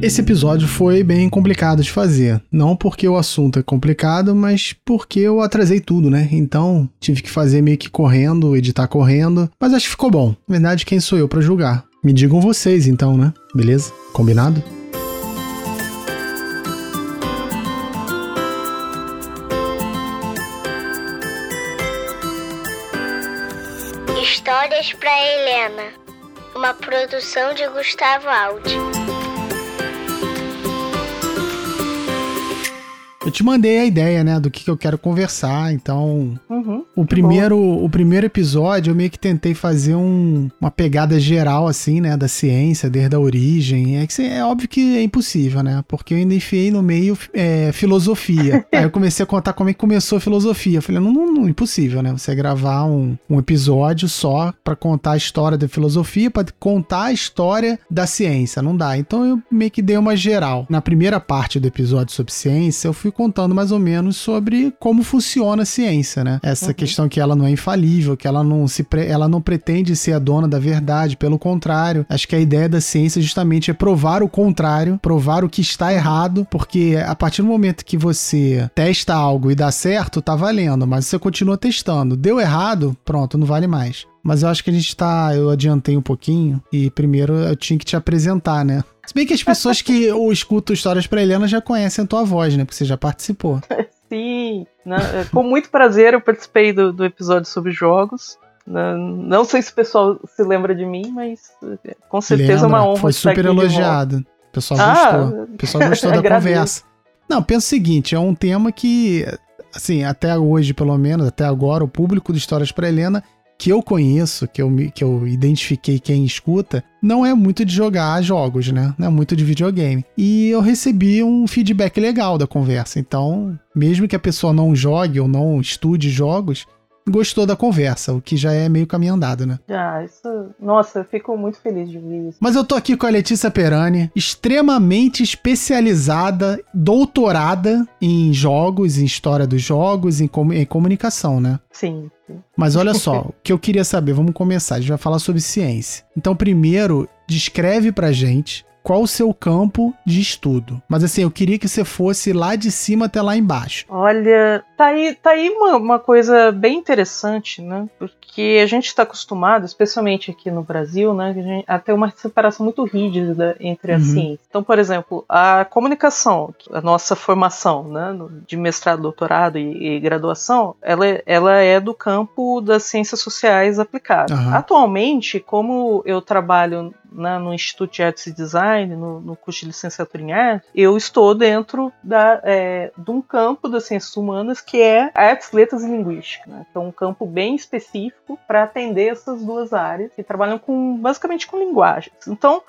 Esse episódio foi bem complicado de fazer. Não porque o assunto é complicado, mas porque eu atrasei tudo, né? Então tive que fazer meio que correndo, editar correndo. Mas acho que ficou bom. Na verdade, quem sou eu para julgar? Me digam vocês então, né? Beleza? Combinado? Histórias para Helena. Uma produção de Gustavo Aldi. Eu te mandei a ideia, né, do que, que eu quero conversar. Então, Uhum, o que primeiro, o primeiro episódio eu meio que tentei fazer um- uma pegada geral, assim, né, da ciência, desde a origem. É, que é óbvio que é impossível, né? Porque eu ainda enfiei no meio é, filosofia. Aí eu comecei a contar como é que começou a filosofia. Eu falei, não, não, não, impossível, né? Você gravar um, um episódio só pra contar a história da filosofia, pra contar a história da ciência. Não dá. Então eu meio que dei uma geral. Na primeira parte do episódio sobre ciência, eu fui contando mais ou menos sobre como funciona a ciência, né? Essa questão que ela não é infalível, que ela não se pre- ela não pretende ser a dona da verdade, pelo contrário. Acho que a ideia da ciência justamente é provar o contrário, provar o que está errado, porque a partir do momento que você testa algo e dá certo, tá valendo, mas você continua testando. Deu errado, pronto, não vale mais. Mas eu acho que a gente tá. Eu adiantei um pouquinho e primeiro eu tinha que te apresentar, né? Se bem que as pessoas que ou escutam histórias pra Helena já conhecem a tua voz, né? Porque você já participou. Sim, né, com muito prazer eu participei do, do episódio sobre jogos. né, Não sei se o pessoal se lembra de mim, mas com certeza é uma Lembra? honra Foi estar super elogiado. O pessoal Ah, gostou. O pessoal gostou da conversa. Não, pensa o seguinte, é um tema que, assim, até hoje, pelo menos, até agora, o público de Histórias para Helena, que eu conheço, que eu, me- que eu identifiquei quem escuta, não é muito de jogar jogos, né? Não é muito de videogame. E eu recebi um feedback legal da conversa. Então, mesmo que a pessoa não jogue ou não estude jogos, gostou da conversa, o que já é meio caminho andado, né? Ah, isso. Nossa, eu fico muito feliz de ouvir isso. Mas eu tô aqui com a Letícia Perani, extremamente especializada, doutorada em jogos, em história dos jogos, em, comu- em comunicação, né? Sim. Mas olha só, o que eu queria saber, vamos começar, a gente vai falar sobre ciência. Então, primeiro, descreve pra gente qual o seu campo de estudo. Mas assim, eu queria que você fosse lá de cima até lá embaixo. Olha, tá aí, tá aí uma, uma coisa bem interessante, né? Porque a gente está acostumado, especialmente aqui no Brasil, né, a, gente, a ter uma separação muito rígida entre a Uhum. ciência. Então, por exemplo, a comunicação, a nossa formação, né, de mestrado, doutorado e, e graduação, ela, é- ela é do campo das ciências sociais aplicadas. Aham. Atualmente, como eu trabalho né, no Instituto de Artes e Design, no, no curso de licenciatura em arte, eu estou dentro da, é, de um campo das ciências humanas que é artes, letras e linguística, né, é um campo bem específico para atender essas duas áreas que trabalham com basicamente com linguagens. Então,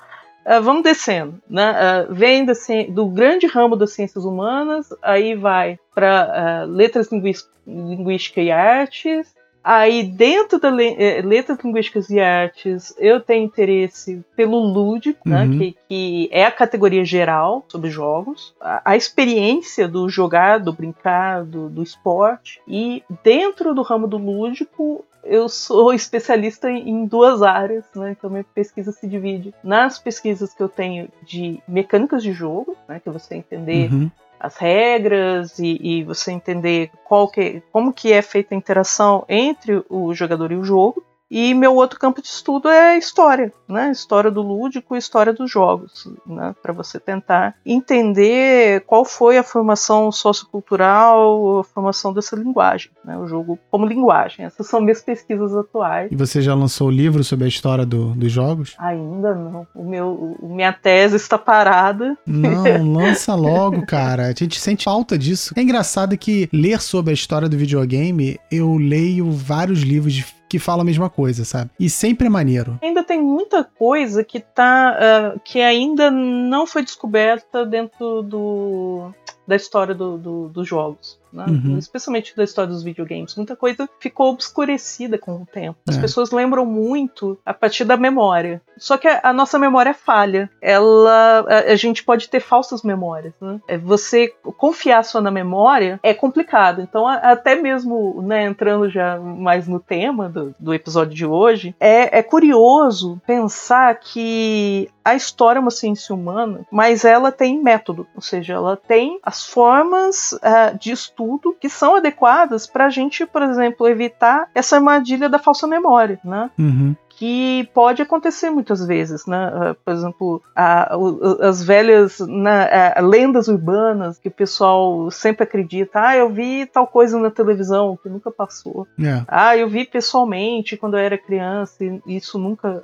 ah, vamos descendo, né? Ah, vem da do grande ramo das ciências humanas, aí vai para letras linguís- linguística e artes, Aí, dentro da le- eh, letras linguísticas e artes, eu tenho interesse pelo lúdico, né, Uhum. que, que é a categoria geral sobre jogos, a, a experiência do jogar, do brincar, do, do esporte. E dentro do ramo do lúdico, eu sou especialista em duas áreas, né? Então minha pesquisa se divide nas pesquisas que eu tenho de mecânicas de jogo, né? Que você entender Uhum. As regras e, e você entender qual que, como que é feita a interação entre o jogador e o jogo. E meu outro campo de estudo é história, né? História do lúdico e história dos jogos, né? Para você tentar entender qual foi a formação sociocultural, a formação dessa linguagem, né? O jogo como linguagem. Essas são minhas pesquisas atuais. E você já lançou o livro sobre a história do- dos jogos? Ainda não. O meu, o- minha tese está parada. Não, lança logo, cara. A gente sente falta disso. É engraçado que ler sobre a história do videogame, eu leio vários livros de- que falam a mesma coisa, sabe? E sempre é maneiro. ainda tem muita coisa que tá ah, que ainda não foi descoberta dentro do da história do- do- dos jogos. Né? uhum. especialmente da história dos videogames. Muita coisa ficou obscurecida com o tempo. As é. pessoas lembram muito a partir da memória. Só que a, a nossa memória é falha. Ela, a, a, gente pode ter falsas memórias. Né? É, você confiar só na memória é complicado. Então, a, até mesmo né, entrando já mais no tema do, do episódio de hoje, é, é curioso pensar que a história é uma ciência humana, mas ela tem método, ou seja, ela tem as formas uh, de estudo que são adequadas para a gente, por exemplo, evitar essa armadilha da falsa memória, né? Uhum que pode acontecer muitas vezes, né? Ah, por exemplo, a, as velhas né, a, lendas urbanas que o pessoal sempre acredita. Ah, eu vi tal coisa na televisão que nunca passou. É. Ah, eu vi pessoalmente quando eu era criança e isso nunca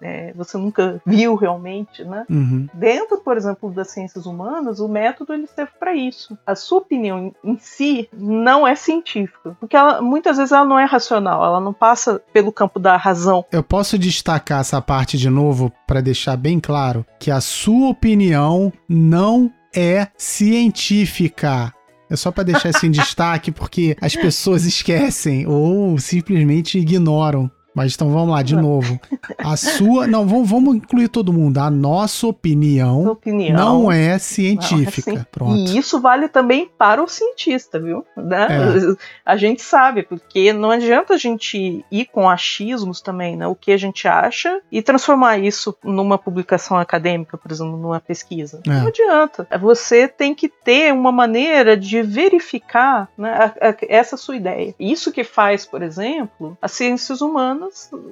é, você nunca viu realmente, né? Uhum. Dentro, por exemplo, das ciências humanas, o método ele serve para isso. A sua opinião em si não é científica, porque ela, muitas vezes ela não é racional, ela não passa pelo campo da razão. Eu posso destacar essa parte de novo para deixar bem claro que a sua opinião não é científica. É só para deixar isso em destaque porque as pessoas esquecem ou simplesmente ignoram mas então vamos lá, de novo. A sua. Não, vamos, vamos incluir todo mundo. A nossa opinião, opinião não é científica. Não é Pronto. E isso vale também para o cientista, viu? Né? É. A gente sabe, porque não adianta a gente ir com achismos também, né? O que a gente acha e transformar isso numa publicação acadêmica, por exemplo, numa pesquisa. É. Não adianta. Você tem que ter uma maneira de verificar né, a, a, essa sua ideia. Isso que faz, por exemplo, as ciências humanas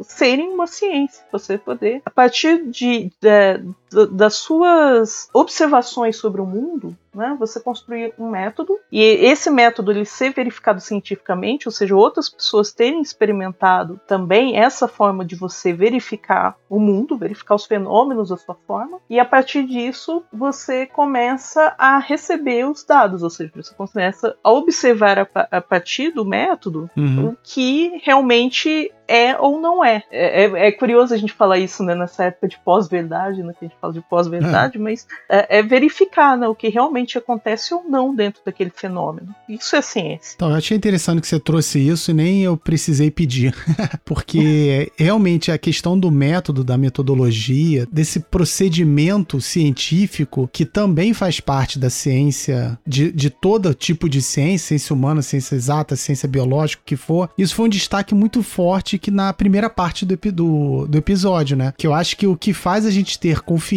serem uma ciência. Você poder, a partir de, de, das suas observações sobre o mundo, né? Você construir um método e esse método ele ser verificado cientificamente, ou seja, outras pessoas terem experimentado também essa forma de você verificar o mundo, verificar os fenômenos da sua forma, e a partir disso você começa a receber os dados, ou seja, você começa a observar a, a partir do método uhum. o que realmente é ou não é. É, é. é, curioso a gente falar isso né, nessa época de pós-verdade, né, que a gente fala de pós-verdade, é. mas é, é verificar né, o que realmente realmente acontece ou não dentro daquele fenômeno. Isso é ciência. Então, eu achei interessante que você trouxe isso e nem eu precisei pedir. Porque realmente a questão do método, da metodologia, desse procedimento científico que também faz parte da ciência, de, de todo tipo de ciência, ciência humana, ciência exata, ciência biológica, o que for, isso foi um destaque muito forte que na primeira parte do, do, do episódio, né? Que eu acho que o que faz a gente ter confiança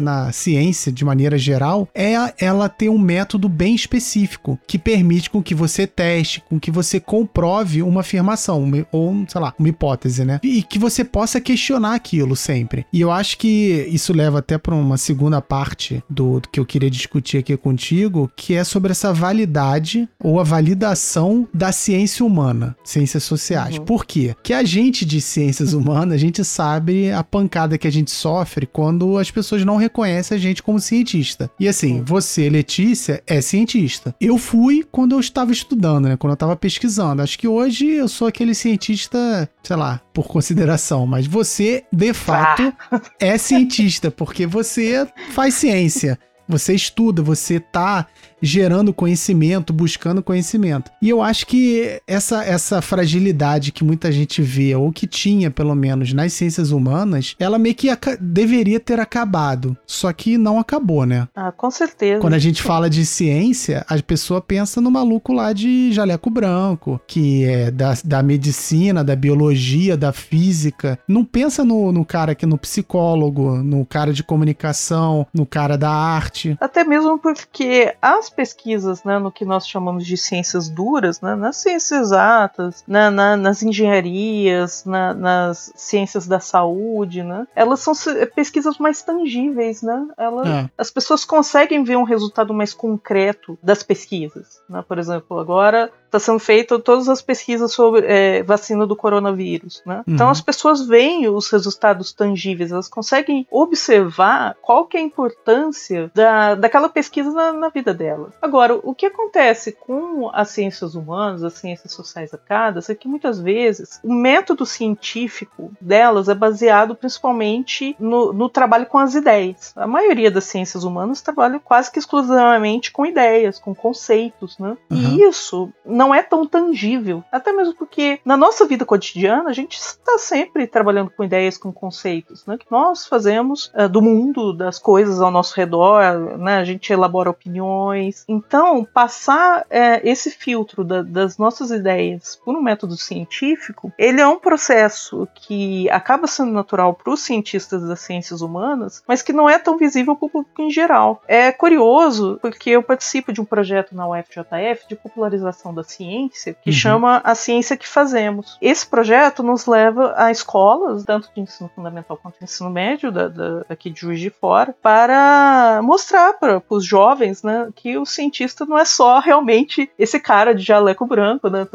na ciência de maneira geral é ela ter um método bem específico que permite com que você teste, com que você comprove uma afirmação uma, ou, sei lá, uma hipótese, né? E que você possa questionar aquilo sempre. E eu acho que isso leva até para uma segunda parte do, do que eu queria discutir aqui contigo, que é sobre essa validade ou a validação da ciência humana, ciências sociais. Uhum. Por quê? Que a gente de ciências humanas, a gente sabe a pancada que a gente sofre quando as pessoas não reconhecem a gente como cientista. E assim, você, Letícia é cientista. Eu fui quando eu estava estudando, né? Quando eu estava pesquisando. Acho que hoje eu sou aquele cientista, sei lá, por consideração, mas você, de fato, ah. é cientista, porque você faz ciência. Você estuda, você tá gerando conhecimento, buscando conhecimento. E eu acho que essa, essa fragilidade que muita gente vê, ou que tinha pelo menos nas ciências humanas, ela meio que deveria ter acabado. Só que não acabou, né? Ah, com certeza. Quando a gente fala de ciência, a pessoa pensa no maluco lá de jaleco branco, que é da, da medicina, da biologia, da física. Não pensa no, no cara que no psicólogo, no cara de comunicação, no cara da arte. Até mesmo porque as as pesquisas né, no que nós chamamos de ciências duras, né, nas ciências exatas, na, na, nas engenharias, na, nas ciências da saúde, né, elas são pesquisas mais tangíveis. Né, Ela, é. As pessoas conseguem ver um resultado mais concreto das pesquisas. Né, por exemplo, agora está sendo feita todas as pesquisas sobre é, vacina do coronavírus, né? Então, uhum. Então as pessoas veem os resultados tangíveis, elas conseguem observar qual que é a importância da, daquela pesquisa na, na, vida dela. Agora, o que acontece com as ciências humanas, as ciências sociais acadas, é que muitas vezes o método científico delas é baseado principalmente no, no trabalho com as ideias. A maioria das ciências humanas trabalha quase que exclusivamente com ideias, com conceitos, né? Uhum. E isso não é tão tangível, até mesmo porque na nossa vida cotidiana a gente está sempre trabalhando com ideias, com conceitos, né? Que nós fazemos uh, do mundo, das coisas ao nosso redor, né? A gente elabora opiniões. Então, passar uh, esse filtro da, das nossas ideias por um método científico, ele é um processo que acaba sendo natural para os cientistas das ciências humanas, mas que não é tão visível para o público em geral. É curioso porque eu participo de um projeto na UFJF de popularização da ciência que uhum. chama A Ciência que Fazemos. Esse projeto nos leva a escolas, tanto de ensino fundamental quanto de ensino médio, da, da, aqui de Juiz de Fora, para mostrar para os jovens né, que o cientista não é só realmente esse cara de jaleco branco, né,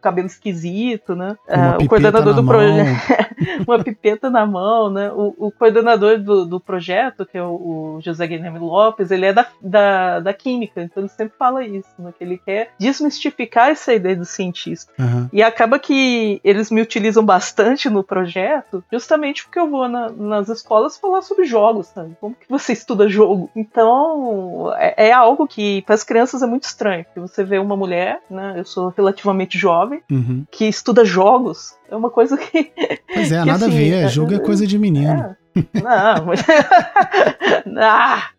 cabelo esquisito, né, uh, o coordenador do projeto, uma pipeta na mão, né, o, o coordenador do, do, projeto, que é o, o José Guilherme Lopes, ele é da, da, da química, então ele sempre fala isso, né, que ele quer desmistificar essa ideia do cientista. Uhum. E acaba que eles me utilizam bastante no projeto, justamente porque eu vou na, nas escolas falar sobre jogos, sabe? Como que você estuda jogo? Então, é, é algo que para as crianças é muito estranho, porque você vê uma mulher, né? Eu sou relativamente jovem, uhum. que estuda jogos. É uma coisa que. Pois é, que, nada assim, a ver. É, jogo é coisa de menino. É. Não, mas... ah!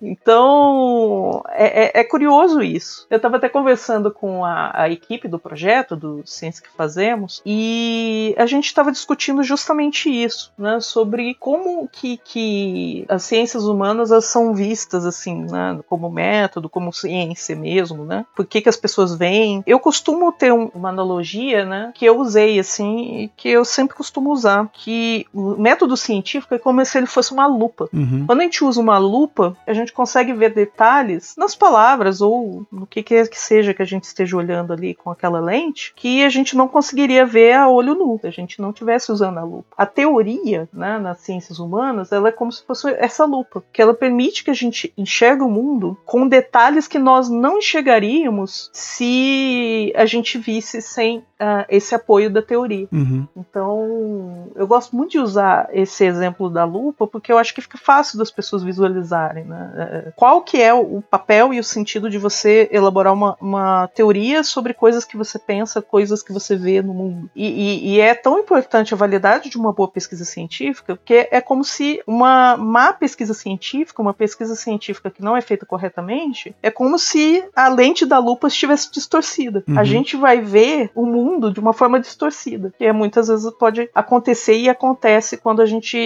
Então, é, é, é, curioso isso. Eu estava até conversando com a, a, equipe do projeto, do Ciência que Fazemos, e a gente estava discutindo justamente isso, né? Sobre como que, que as ciências humanas são vistas, assim, né? Como método, como ciência mesmo, né? Por que, que as pessoas veem. Eu costumo ter um, uma analogia, né? Que eu usei, assim, e que eu sempre costumo usar, que o método científico é como se ele fosse uma lupa. Uhum. Quando a gente usa uma lupa, a gente consegue ver detalhes nas palavras ou no que quer que seja que a gente esteja olhando ali com aquela lente, que a gente não conseguiria ver a olho nu, se a gente não estivesse usando a lupa. A teoria, né, nas ciências humanas, ela é como se fosse essa lupa, que ela permite que a gente enxergue o mundo com detalhes que nós não enxergaríamos se a gente visse sem uh, esse apoio da teoria. Uhum. Então, eu gosto muito de usar esse exemplo da lupa porque eu acho que fica fácil das pessoas visualizarem. Né? É, qual que é o papel e o sentido de você elaborar uma, uma teoria sobre coisas que você pensa, coisas que você vê no mundo? E, e, e, é tão importante a validade de uma boa pesquisa científica porque é como se uma má pesquisa científica, uma pesquisa científica que não é feita corretamente, é como se a lente da lupa estivesse distorcida. Uhum. A gente vai ver o mundo mundo de uma forma distorcida, que é, muitas vezes pode acontecer e acontece quando a gente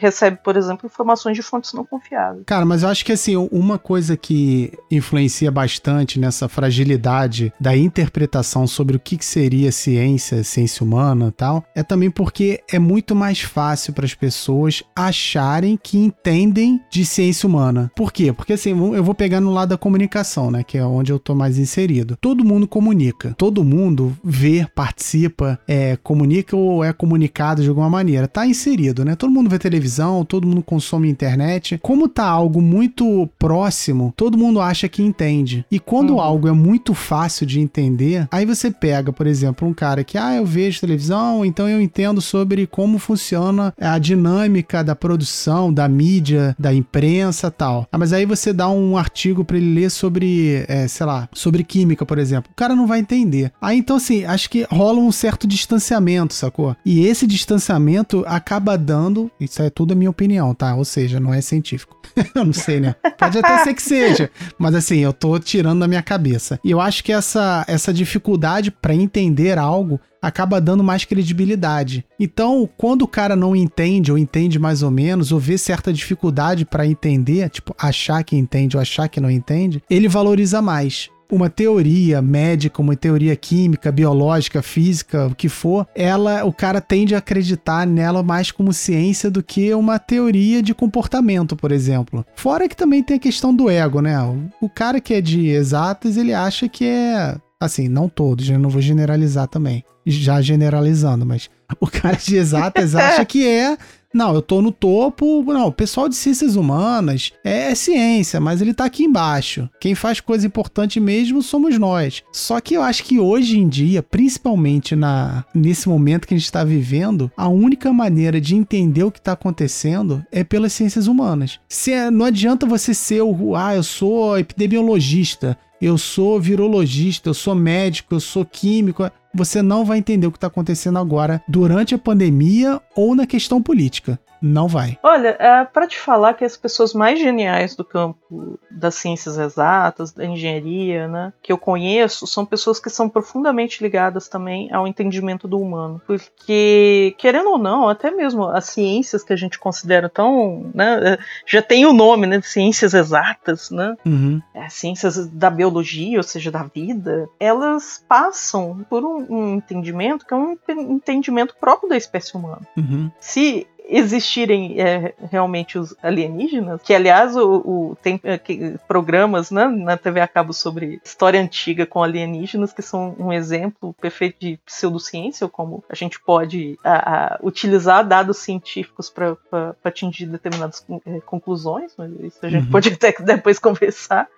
recebe, por exemplo, informações de fontes não confiáveis. Cara, mas eu acho que assim, uma coisa que influencia bastante nessa fragilidade da interpretação sobre o que seria ciência, ciência humana tal, é também porque é muito mais fácil para as pessoas acharem que entendem de ciência humana. Por quê? Porque assim, eu vou pegar no lado da comunicação, né, que é onde eu tô mais inserido. Todo mundo comunica, todo mundo vê participa, é, comunica ou é comunicado de alguma maneira. Tá inserido, né? Todo mundo vê televisão, todo mundo consome internet. Como tá algo muito próximo, todo mundo acha que entende. E quando uhum. algo é muito fácil de entender, aí você pega, por exemplo, um cara que, ah, eu vejo televisão, então eu entendo sobre como funciona a dinâmica da produção, da mídia, da imprensa tal. Ah, mas aí você dá um artigo para ele ler sobre, é, sei lá, sobre química, por exemplo. O cara não vai entender. Aí então, assim, acho que rola um certo distanciamento, sacou? E esse distanciamento acaba dando. Isso é tudo a minha opinião, tá? Ou seja, não é científico. eu não sei, né? Pode até ser que seja. Mas assim, eu tô tirando da minha cabeça. E eu acho que essa, essa dificuldade para entender algo acaba dando mais credibilidade. Então, quando o cara não entende ou entende mais ou menos, ou vê certa dificuldade para entender, tipo, achar que entende ou achar que não entende, ele valoriza mais uma teoria médica, uma teoria química, biológica, física, o que for, ela, o cara tende a acreditar nela mais como ciência do que uma teoria de comportamento, por exemplo. Fora que também tem a questão do ego, né? O, cara que é de exatas, ele acha que é Assim, não todos, eu não vou generalizar também. Já generalizando, mas o cara de exatas acha que é não, eu tô no topo. Não, o pessoal de ciências humanas é, é, ciência, mas ele tá aqui embaixo. Quem faz coisa importante mesmo somos nós. Só que eu acho que hoje em dia, principalmente na nesse momento que a gente está vivendo, a única maneira de entender o que está acontecendo é pelas ciências humanas. Se é, não adianta você ser o ah, eu sou epidemiologista, eu sou virologista, eu sou médico, eu sou químico você não vai entender o que está acontecendo agora durante a pandemia ou na questão política. Não vai. Olha, é para te falar que as pessoas mais geniais do campo das ciências exatas, da engenharia, né, que eu conheço, são pessoas que são profundamente ligadas também ao entendimento do humano. Porque, querendo ou não, até mesmo as ciências que a gente considera tão. Né, já tem o nome, né, de ciências exatas, né? Uhum. É, ciências da biologia, ou seja, da vida, elas passam por um, um entendimento que é um entendimento próprio da espécie humana. Uhum. Se existirem é, realmente os alienígenas, que aliás o, o tem é, que, programas né, na TV a cabo sobre história antiga com alienígenas, que são um exemplo perfeito de pseudociência, ou como a gente pode a, a, utilizar dados científicos para atingir determinadas é, conclusões, mas isso a gente uhum. pode até depois conversar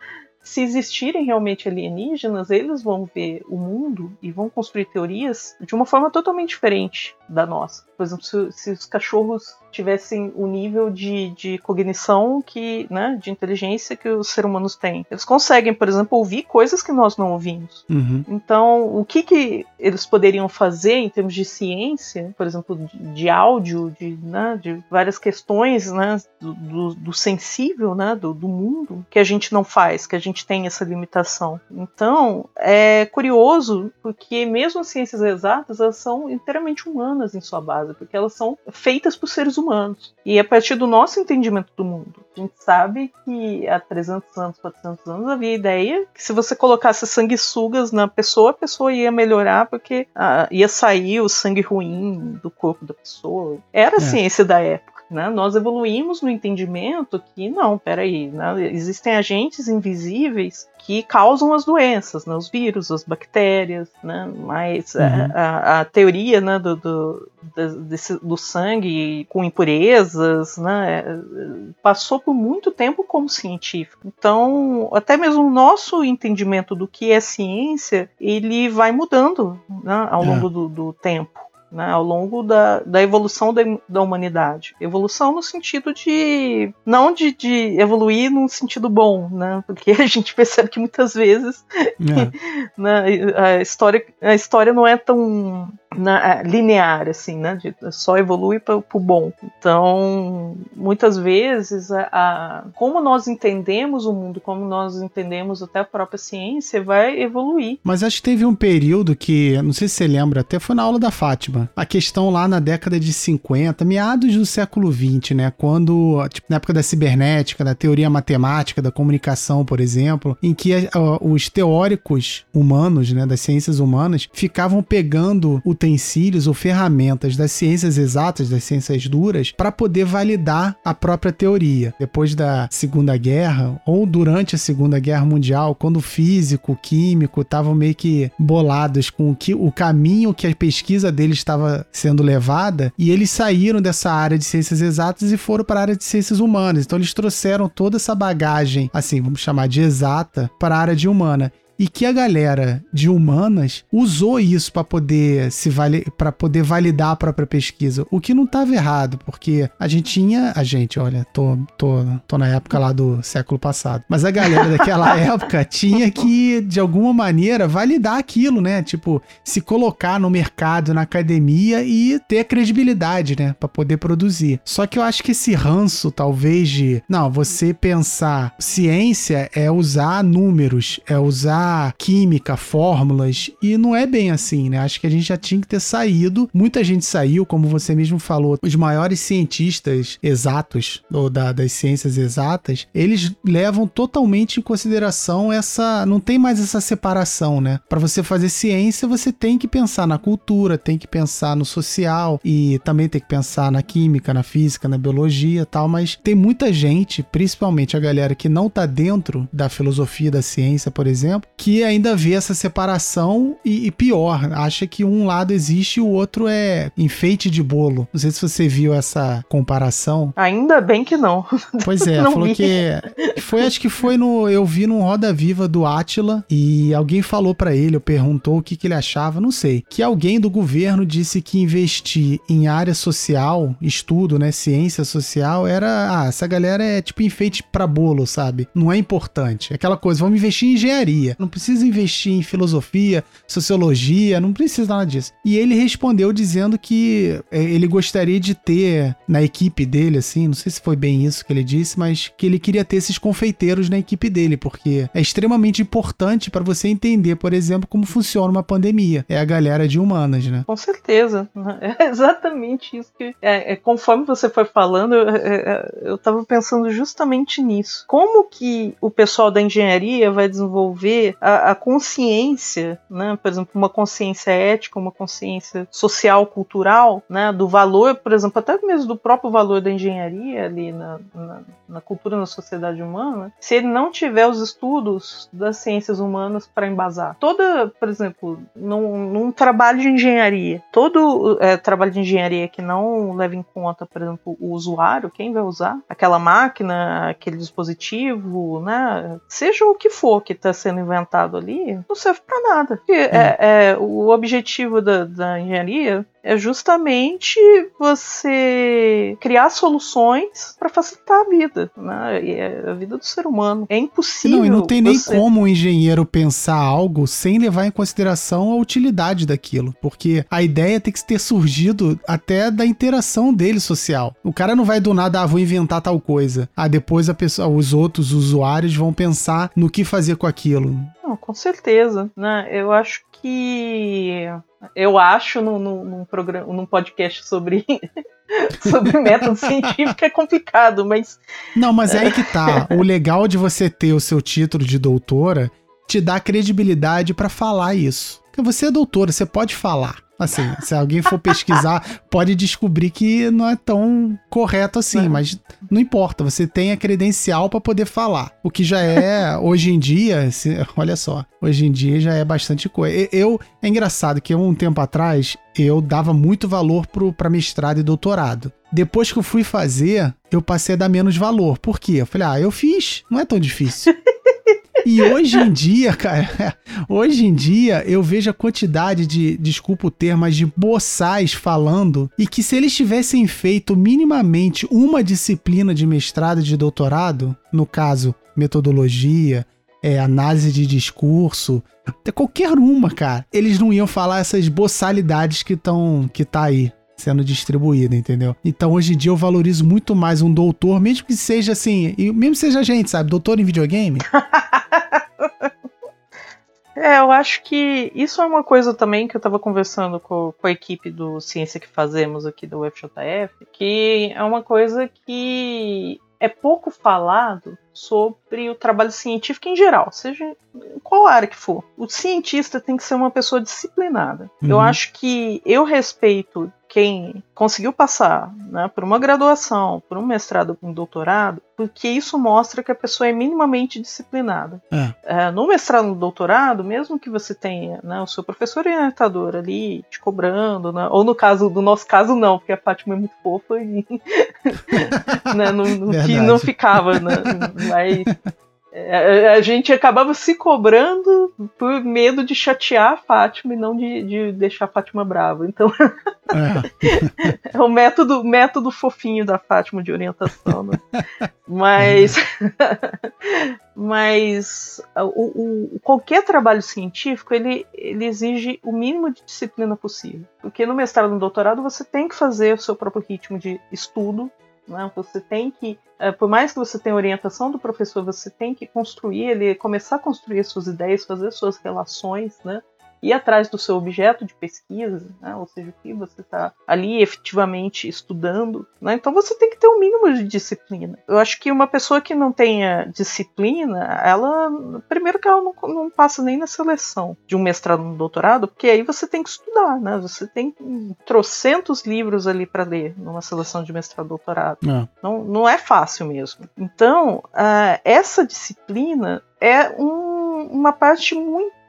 se existirem realmente alienígenas, eles vão ver o mundo e vão construir teorias de uma forma totalmente diferente da nossa. Por exemplo, se, se os cachorros tivessem o nível de, de cognição que, né, de inteligência que os seres humanos têm, eles conseguem, por exemplo, ouvir coisas que nós não ouvimos. Uhum. Então, o que, que eles poderiam fazer em termos de ciência, por exemplo, de, de áudio, de, né, de várias questões né, do, do, do sensível né, do, do mundo, que a gente não faz, que a gente tem essa limitação. Então, é curioso, porque mesmo as ciências exatas, elas são inteiramente humanas humanas em sua base, porque elas são feitas por seres humanos. E a partir do nosso entendimento do mundo. A gente sabe que há 300 anos, 400 anos havia a ideia que se você colocasse sanguessugas na pessoa, a pessoa ia melhorar porque ah, ia sair o sangue ruim do corpo da pessoa. Era a é. ciência da época. Né? Nós evoluímos no entendimento que não, peraí, né? existem agentes invisíveis que causam as doenças, né? os vírus, as bactérias, né? mas uhum. a, a, teoria né, do, do, desse, do sangue com impurezas né, passou por muito tempo como científico. Então, até mesmo o nosso entendimento do que é ciência, ele vai mudando né, ao é. longo do, do tempo né, ao longo da, da evolução da, da humanidade. Evolução no sentido de. não de, de evoluir num sentido bom, né? Porque a gente percebe que muitas vezes é. né, a, história, a história não é tão na, linear, assim, né? De, só evolui para o bom. Então, muitas vezes, a, a, como nós entendemos o mundo, como nós entendemos até a própria ciência, vai evoluir. Mas acho que teve um período que, não sei se você lembra, até foi na aula da Fátima, a questão lá na década de 50, meados do século 20, né? Quando, tipo, na época da cibernética, da teoria matemática, da comunicação, por exemplo, em que a, os teóricos humanos, né, das ciências humanas, ficavam pegando o utensílios ou ferramentas das ciências exatas, das ciências duras, para poder validar a própria teoria. Depois da Segunda Guerra ou durante a Segunda Guerra Mundial, quando o físico, o químico estavam meio que bolados com o, que, o caminho que a pesquisa deles estava sendo levada, e eles saíram dessa área de ciências exatas e foram para a área de ciências humanas. Então eles trouxeram toda essa bagagem, assim, vamos chamar de exata, para a área de humana e que a galera de humanas usou isso para poder se vale, para poder validar a própria pesquisa, o que não estava errado, porque a gente tinha, a gente, olha, tô, tô, tô na época lá do século passado, mas a galera daquela época tinha que de alguma maneira validar aquilo, né? Tipo, se colocar no mercado, na academia e ter credibilidade, né, para poder produzir. Só que eu acho que esse ranço talvez de, não, você pensar ciência é usar números, é usar química, fórmulas, e não é bem assim, né? Acho que a gente já tinha que ter saído. Muita gente saiu, como você mesmo falou, os maiores cientistas exatos, ou da, das ciências exatas, eles levam totalmente em consideração essa. Não tem mais essa separação, né? Para você fazer ciência, você tem que pensar na cultura, tem que pensar no social e também tem que pensar na química, na física, na biologia tal, mas tem muita gente, principalmente a galera que não tá dentro da filosofia da ciência, por exemplo, que ainda vê essa separação e, e, pior, acha que um lado existe e o outro é enfeite de bolo. Não sei se você viu essa comparação. Ainda bem que não. Pois é, falou vi. que foi, acho que foi no, eu vi no Roda Viva do Atila e alguém falou para ele, perguntou o que, que ele achava, não sei, que alguém do governo disse que investir em área social, estudo, né, ciência social, era, ah, essa galera é tipo enfeite para bolo, sabe? Não é importante. Aquela coisa, vamos investir em engenharia. Não precisa investir em filosofia, sociologia, não precisa nada disso. E ele respondeu dizendo que é, ele gostaria de ter na equipe dele, assim, não sei se foi bem isso que ele disse, mas que ele queria ter esses confeiteiros na equipe dele, porque é extremamente importante para você entender, por exemplo, como funciona uma pandemia. É a galera de humanas, né? Com certeza. É exatamente isso que. É, é conforme você foi falando, é, é, eu tava pensando justamente nisso. Como que o pessoal da engenharia vai desenvolver a, a consciência, né? Por exemplo, uma consciência ética, uma consciência social, cultural, né? Do valor, por exemplo, até mesmo do próprio valor da engenharia ali na, na, na cultura, na sociedade humana, se ele não tiver os estudos das ciências humanas para embasar. Toda, por exemplo, num, num trabalho de engenharia, todo é, trabalho de engenharia que não leva em conta, por exemplo, o usuário, quem vai usar aquela máquina, aquele dispositivo, né? Seja o que for que está sendo inventado ali, não serve para nada. Porque, hum. é, é, o objetivo da, da engenharia é justamente você criar soluções para facilitar a vida, né? É a vida do ser humano. É impossível. Não, e não tem nem como o engenheiro pensar algo sem levar em consideração a utilidade daquilo, porque a ideia tem que ter surgido até da interação dele social. O cara não vai do nada, ah, vou inventar tal coisa. Ah, depois a pessoa, os outros usuários vão pensar no que fazer com aquilo. Não, com certeza, né? Eu acho que eu acho num, num, programa, num podcast sobre sobre método científico é complicado, mas não, mas é aí que tá. O legal de você ter o seu título de doutora te dá credibilidade para falar isso. Porque você é doutora, você pode falar. Assim, se alguém for pesquisar, pode descobrir que não é tão correto assim, é. mas não importa, você tem a credencial para poder falar. O que já é, hoje em dia, se, olha só, hoje em dia já é bastante coisa. Eu, é engraçado que um tempo atrás eu dava muito valor para mestrado e doutorado. Depois que eu fui fazer, eu passei a dar menos valor. Por quê? Eu falei, ah, eu fiz, não é tão difícil. E hoje em dia, cara, hoje em dia eu vejo a quantidade de, desculpa o termo, mas de boçais falando e que se eles tivessem feito minimamente uma disciplina de mestrado e de doutorado, no caso, metodologia, é, análise de discurso, qualquer uma, cara, eles não iam falar essas boçalidades que estão que tá aí sendo distribuída, entendeu? Então hoje em dia eu valorizo muito mais um doutor, mesmo que seja assim, e mesmo seja a gente, sabe, doutor em videogame. É, eu acho que isso é uma coisa também que eu estava conversando com, com, a equipe do Ciência que Fazemos aqui do UFJF, que é uma coisa que é pouco falado sobre o trabalho científico em geral, seja em qual área que for. O cientista tem que ser uma pessoa disciplinada. Uhum. Eu acho que eu respeito quem conseguiu passar né, por uma graduação, por um mestrado, um doutorado, porque isso mostra que a pessoa é minimamente disciplinada. É. É, no mestrado, no doutorado, mesmo que você tenha né, o seu professor orientador ali te cobrando, né, ou no caso do nosso caso não, porque a Fátima é muito fofa e né, não, que não ficava, né, mas é, a gente acabava se cobrando por medo de chatear a Fátima e não de, de deixar a Fátima brava. Então é, é o método, método fofinho da Fátima de orientação. Né? Mas, mas o, o, qualquer trabalho científico ele, ele exige o mínimo de disciplina possível. Porque no mestrado e no doutorado você tem que fazer o seu próprio ritmo de estudo né? Você tem que, é, por mais que você tenha orientação do professor, você tem que construir, ele começar a construir suas ideias, fazer suas relações, né? Ir atrás do seu objeto de pesquisa, né? ou seja, o que você está ali efetivamente estudando. Né? Então você tem que ter um mínimo de disciplina. Eu acho que uma pessoa que não tenha disciplina, ela, primeiro que ela não, não passa nem na seleção de um mestrado no doutorado, porque aí você tem que estudar, né? Você tem trocentos livros ali para ler numa seleção de mestrado doutorado. É. Não, não é fácil mesmo. Então, uh, essa disciplina é um uma parte muito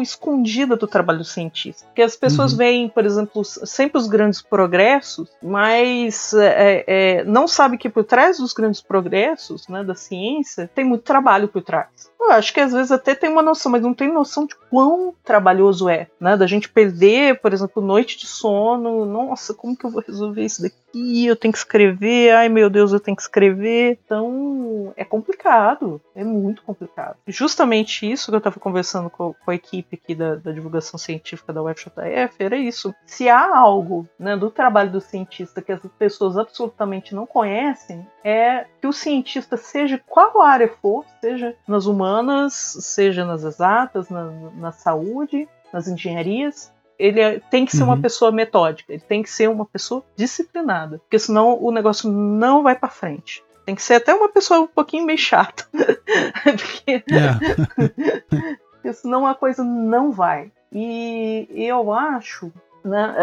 escondida do trabalho científico. Porque as pessoas uhum. veem, por exemplo, sempre os grandes progressos, mas é, é, não sabe que por trás dos grandes progressos né, da ciência tem muito trabalho por trás. Eu acho que às vezes até tem uma noção, mas não tem noção de quão trabalhoso é, né? Da gente perder, por exemplo, noite de sono. Nossa, como que eu vou resolver isso daqui? Eu tenho que escrever. Ai, meu Deus, eu tenho que escrever. Então, é complicado. É muito complicado. Justamente isso que eu estava conversando com, com, a equipe aqui da, da, divulgação científica da UFJF era isso. Se há algo né, do trabalho do cientista que as pessoas absolutamente não conhecem, é que o cientista, seja qual área for, seja nas humanas, humanas, seja nas exatas, na, na saúde, nas engenharias, ele é, tem que ser uhum. uma pessoa metódica, ele tem que ser uma pessoa disciplinada, porque senão o negócio não vai para frente. Tem que ser até uma pessoa um pouquinho meio chata, porque, é. porque senão a coisa não vai. E eu acho né?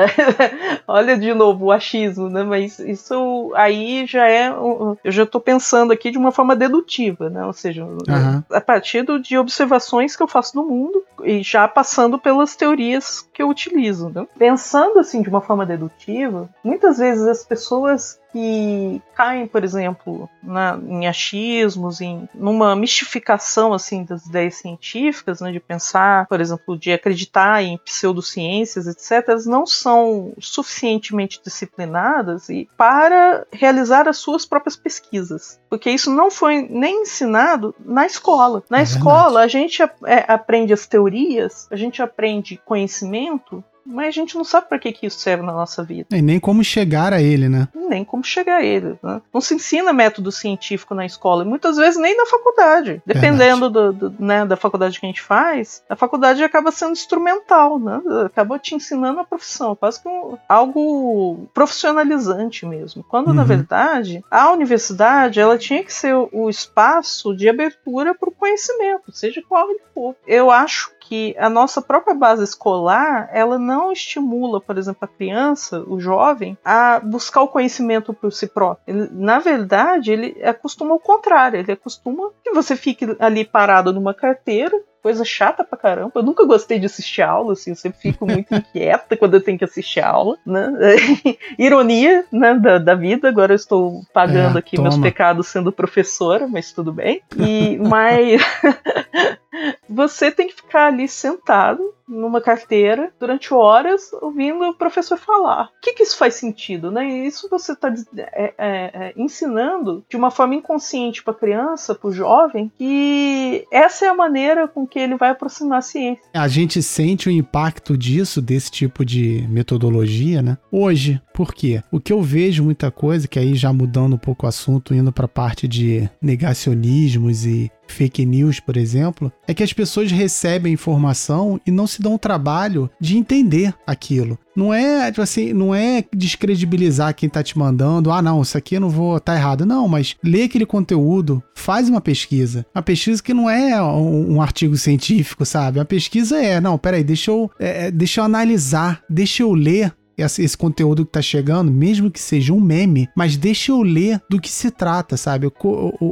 Olha de novo o achismo, né? Mas isso aí já é. Eu já estou pensando aqui de uma forma dedutiva, né? Ou seja, uhum. a partir de observações que eu faço no mundo e já passando pelas teorias que eu utilizo. Né? Pensando assim de uma forma dedutiva, muitas vezes as pessoas que caem, por exemplo, na, em achismos, em numa mistificação assim das ideias científicas, né, de pensar, por exemplo, de acreditar em pseudociências, etc., elas não são suficientemente disciplinadas e para realizar as suas próprias pesquisas, porque isso não foi nem ensinado na escola. Na é escola a gente é, aprende as teorias, a gente aprende conhecimento mas a gente não sabe para que, que isso serve na nossa vida. E nem como chegar a ele, né? Nem como chegar a ele. Né? Não se ensina método científico na escola, e muitas vezes nem na faculdade. Dependendo do, do, né, da faculdade que a gente faz, a faculdade acaba sendo instrumental, né? Acaba te ensinando a profissão, quase que um, algo profissionalizante mesmo. Quando, uhum. na verdade, a universidade ela tinha que ser o espaço de abertura para o conhecimento, seja qual ele for. Eu acho que a nossa própria base escolar ela não estimula, por exemplo, a criança, o jovem, a buscar o conhecimento por si próprio. Ele, na verdade, ele acostuma ao contrário, ele acostuma que você fique ali parado numa carteira coisa chata pra caramba. Eu nunca gostei de assistir aula, assim, eu sempre fico muito inquieta quando eu tenho que assistir aula, né? Ironia, né, da, da, vida, agora eu estou pagando é, aqui toma. meus pecados sendo professora, mas tudo bem. E, mas você tem que ficar ali sentado numa carteira durante horas ouvindo o professor falar. O que, que isso faz sentido, né? Isso você está é, é, é, ensinando de uma forma inconsciente para a criança, para o jovem, que essa é a maneira com que ele vai aproximar a ciência. A gente sente o impacto disso, desse tipo de metodologia, né? Hoje, por quê? O que eu vejo muita coisa, que aí já mudando um pouco o assunto, indo para a parte de negacionismos e fake news, por exemplo, é que as pessoas recebem informação e não se dão o trabalho de entender aquilo. Não é, tipo assim, não é descredibilizar quem tá te mandando, ah, não, isso aqui eu não vou, tá errado. Não, mas lê aquele conteúdo, faz uma pesquisa. Uma pesquisa que não é um, um artigo científico, sabe? A pesquisa é, não, peraí, deixa eu, é, é deixa eu analisar, deixa eu ler esse, esse conteúdo que tá chegando, mesmo que seja um meme, mas deixa eu ler do que se trata, sabe?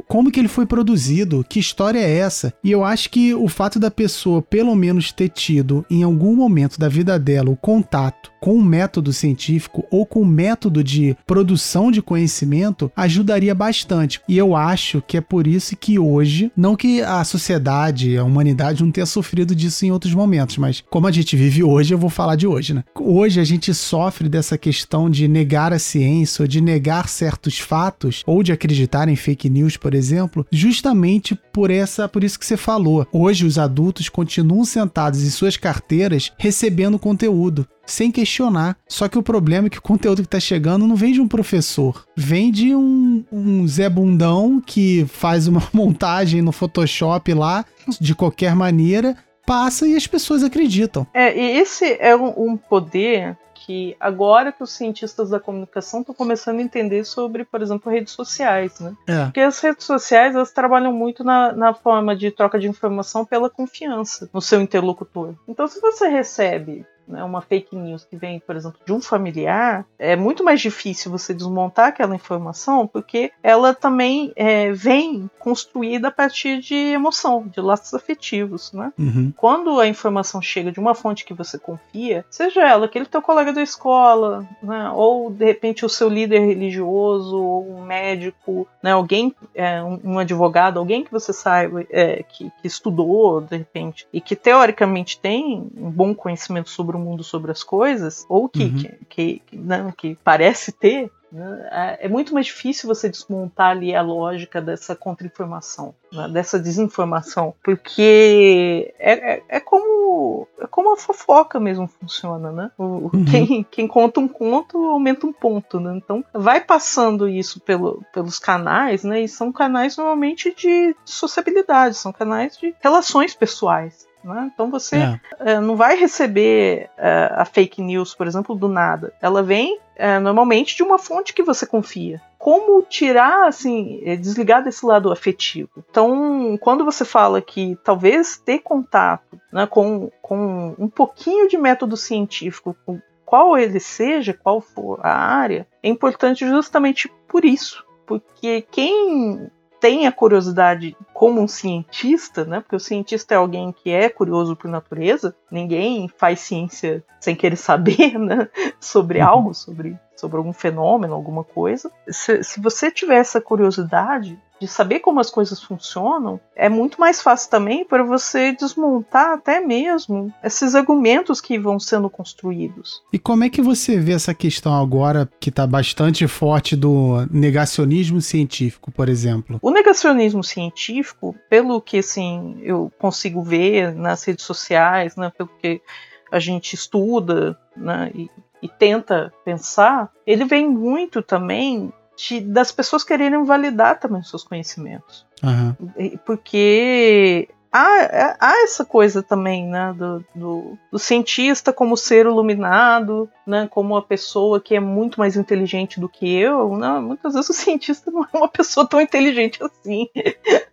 Como que ele foi produzido, que história é essa? E eu acho que o fato da pessoa, pelo menos, ter tido em algum momento da vida dela o contato com o método científico ou com o método de produção de conhecimento ajudaria bastante. E eu acho que é por isso que hoje, não que a sociedade, a humanidade não tenha sofrido disso em outros momentos, mas como a gente vive hoje, eu vou falar de hoje, né? Hoje a gente sofre dessa questão de negar a ciência ou de negar certos fatos ou de acreditar em fake news, por exemplo, justamente por essa, por isso que você falou. Hoje os adultos continuam sentados em suas carteiras recebendo conteúdo sem questionar. Só que o problema é que o conteúdo que está chegando não vem de um professor, vem de um, um Zé Bundão que faz uma montagem no Photoshop lá, de qualquer maneira, passa e as pessoas acreditam. É, e esse é um, um poder que agora que os cientistas da comunicação estão começando a entender sobre, por exemplo, redes sociais, né? É. Porque as redes sociais elas trabalham muito na, na forma de troca de informação pela confiança no seu interlocutor. Então, se você recebe né, uma fake news que vem, por exemplo, de um familiar, é muito mais difícil você desmontar aquela informação, porque ela também é, vem construída a partir de emoção, de laços afetivos, né? Uhum. Quando a informação chega de uma fonte que você confia, seja ela aquele teu colega da escola, né, ou de repente o seu líder religioso, ou um médico, né, alguém, é, um, um, advogado, alguém que você saiba é, que, que estudou, de repente, e que teoricamente tem um bom conhecimento sobre o mundo, sobre as coisas, ou que, uhum. que, que, né, que parece ter, né, é, é muito mais difícil você desmontar ali a lógica dessa contra-informação, né, dessa desinformação, porque é, é, é, como é como a fofoca mesmo funciona, né? O, uhum. quem, quem, conta um conto aumenta um ponto, né? Então vai passando isso pelo, pelos canais, né? E são canais normalmente de sociabilidade, são canais de relações pessoais. Né? Então você é. É, não vai receber é, a fake news, por exemplo, do nada. Ela vem é, normalmente de uma fonte que você confia. Como tirar, assim, é, desligar desse lado afetivo? Então, quando você fala que talvez ter contato né, com, com um pouquinho de método científico, qual ele seja, qual for a área, é importante justamente por isso. Porque quem tem a curiosidade como um cientista, né? Porque o cientista é alguém que é curioso por natureza. Ninguém faz ciência sem querer saber, né? Sobre uhum. algo, sobre sobre algum fenômeno, alguma coisa. Se, se você tiver essa curiosidade de saber como as coisas funcionam, é muito mais fácil também para você desmontar até mesmo esses argumentos que vão sendo construídos. E como é que você vê essa questão agora que está bastante forte do negacionismo científico, por exemplo? O negacionismo científico, pelo que assim eu consigo ver nas redes sociais, né, pelo que a gente estuda né, e e tenta pensar, ele vem muito também de, das pessoas quererem validar também os seus conhecimentos. Uhum. Porque há, é, há essa coisa também, né, do, do, do, cientista como ser iluminado, né, como uma pessoa que é muito mais inteligente do que eu. Né? Muitas vezes o cientista não é uma pessoa tão inteligente assim.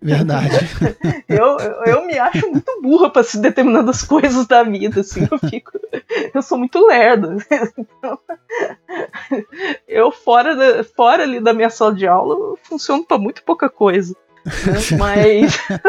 Verdade. eu, eu, eu me acho muito burra para se determinadas coisas da vida, assim, eu fico, eu sou muito lerda. Então, eu fora, da, fora ali da minha sala de aula, funciono para muito pouca coisa. Né? Mas.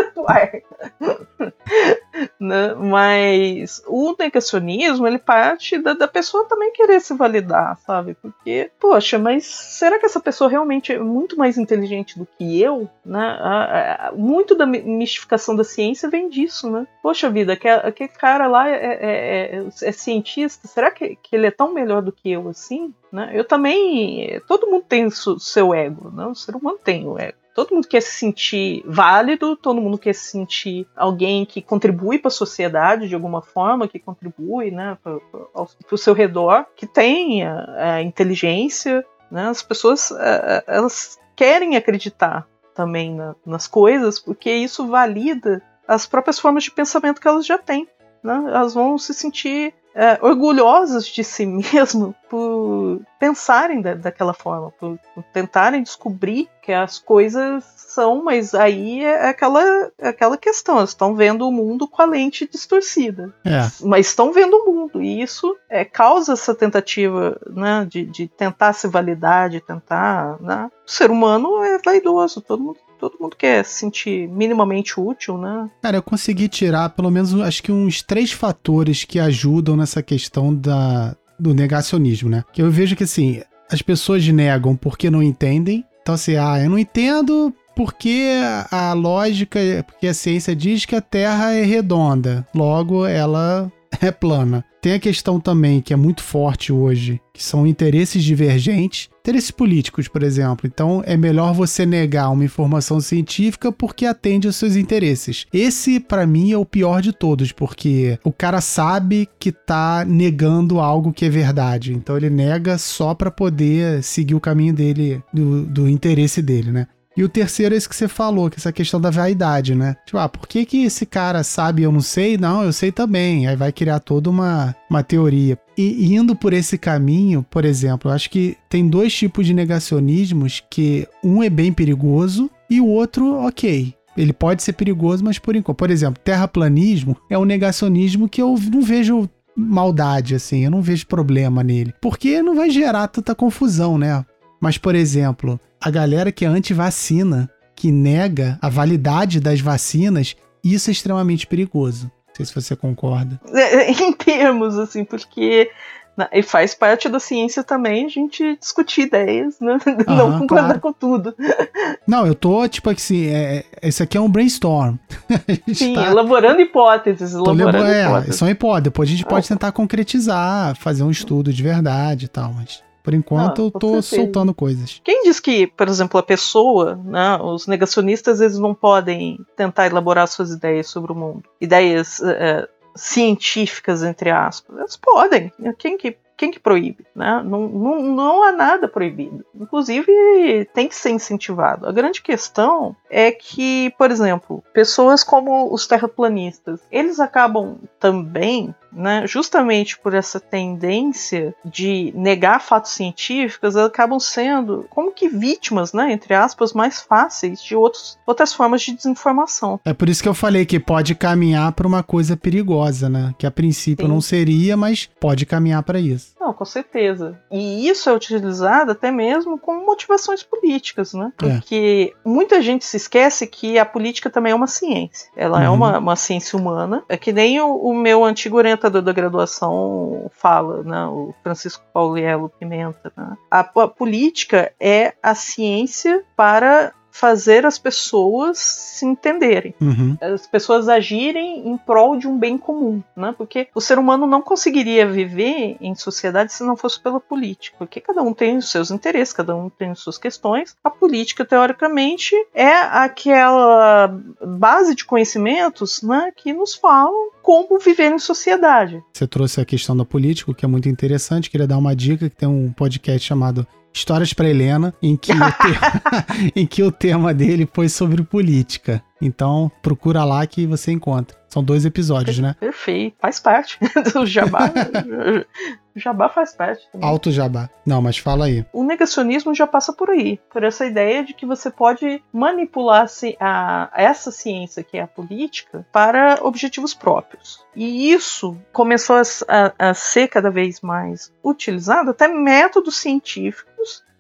né? Mas o negacionismo ele parte da, da, pessoa também querer se validar, sabe? Porque, poxa, mas será que essa pessoa realmente é muito mais inteligente do que eu? Né? Muito da mistificação da ciência vem disso, né? Poxa vida, aquele, cara lá é, é, é, é cientista, será que, que ele é tão melhor do que eu assim? Né? Eu também. Todo mundo tem o seu ego, né? O ser humano tem o ego. Todo mundo quer se sentir válido, todo mundo quer se sentir alguém que contribui para a sociedade de alguma forma, que contribui né, para o seu redor, que tem a, inteligência. Né? As pessoas elas querem acreditar também na, nas coisas, porque isso valida as próprias formas de pensamento que elas já têm. Né? Elas vão se sentir é, orgulhosas de si mesmo por pensarem da, daquela forma, por, por, tentarem descobrir que as coisas são, mas aí é aquela, é aquela questão, elas estão vendo o mundo com a lente distorcida. É. Mas estão vendo o mundo, e isso é, causa essa tentativa né, de, de tentar se validar, de tentar. Né? O ser humano é vaidoso, todo mundo todo mundo quer se sentir minimamente útil, né? Cara, eu consegui tirar pelo menos acho que uns três fatores que ajudam nessa questão da, do negacionismo, né? Que eu vejo que assim, as pessoas negam porque não entendem. Então, assim, ah, eu não entendo porque a lógica, porque a ciência diz que a Terra é redonda, logo ela é plana. Tem a questão também que é muito forte hoje, que são interesses divergentes, interesses políticos, por exemplo. Então é melhor você negar uma informação científica porque atende aos seus interesses. Esse, para mim, é o pior de todos, porque o cara sabe que tá negando algo que é verdade. Então ele nega só para poder seguir o caminho dele, do, do interesse dele, né? E o terceiro é esse que você falou, que é essa questão da vaidade, né? Tipo, ah, por que, que esse cara sabe eu não sei? Não, eu sei também. Aí vai criar toda uma, uma teoria. E indo por esse caminho, por exemplo, eu acho que tem dois tipos de negacionismos que um é bem perigoso e o outro, ok. Ele pode ser perigoso, mas por enquanto. Por exemplo, terraplanismo é um negacionismo que eu não vejo maldade, assim, eu não vejo problema nele. Porque não vai gerar tanta confusão, né? Mas, por exemplo, a galera que é anti-vacina, que nega a validade das vacinas, isso é extremamente perigoso. Não sei se você concorda. É, em termos, assim, porque e faz parte da ciência também a gente discutir ideias, né? não concordar claro. com tudo. Não, eu tô, tipo assim, é, esse aqui é um brainstorm. Sim, tá... elaborando hipóteses. Elaborando é, hipóteses. são hipóteses. Depois a gente pode tentar concretizar, fazer um estudo de verdade e tal, mas... Por enquanto ah, eu tô soltando coisas. Quem diz que, por exemplo, a pessoa, né, os negacionistas, eles não podem tentar elaborar suas ideias sobre o mundo? Ideias uh, científicas, entre aspas. Elas podem. Quem que, quem que proíbe? Né? Não, não, não há nada proibido. Inclusive, tem que ser incentivado. A grande questão é que, por exemplo, pessoas como os terraplanistas, eles acabam também né, justamente por essa tendência de negar fatos científicos, acabam sendo como que vítimas, né, entre aspas, mais fáceis de outros, outras formas de desinformação. É por isso que eu falei que pode caminhar para uma coisa perigosa, né, que a princípio Sim. não seria, mas pode caminhar para isso. Não, com certeza. E isso é utilizado até mesmo com motivações políticas, né? É. Porque é. muita gente se esquece que a política também é uma ciência. Ela é uhum. é uma, uma ciência humana. É que nem o, o meu antigo orientador da graduação fala, né? O Francisco Pauliello Pimenta. Né? A, a política é a ciência para fazer as pessoas se entenderem, uhum. as pessoas agirem em prol de um bem comum, né? Porque o ser humano não conseguiria viver em sociedade se não fosse pela política, porque cada um tem os seus interesses, cada um tem as suas questões. A política, teoricamente, é aquela base de conhecimentos, né, que nos falam como viver em sociedade. Você trouxe a questão da política, que é muito interessante. Queria dar uma dica que tem um podcast chamado Histórias para Helena, em que, em que o tema dele foi sobre política. Então, procura lá que você encontra. São dois episódios, né? Perfeito. Faz parte do jabá. o jabá faz parte. Também. Alto jabá. Não, mas fala aí. O negacionismo já passa por aí. Por essa ideia de que você pode manipular a, essa ciência, que é a política, para objetivos próprios. E isso começou a, a, a ser cada vez mais utilizado, até métodos científicos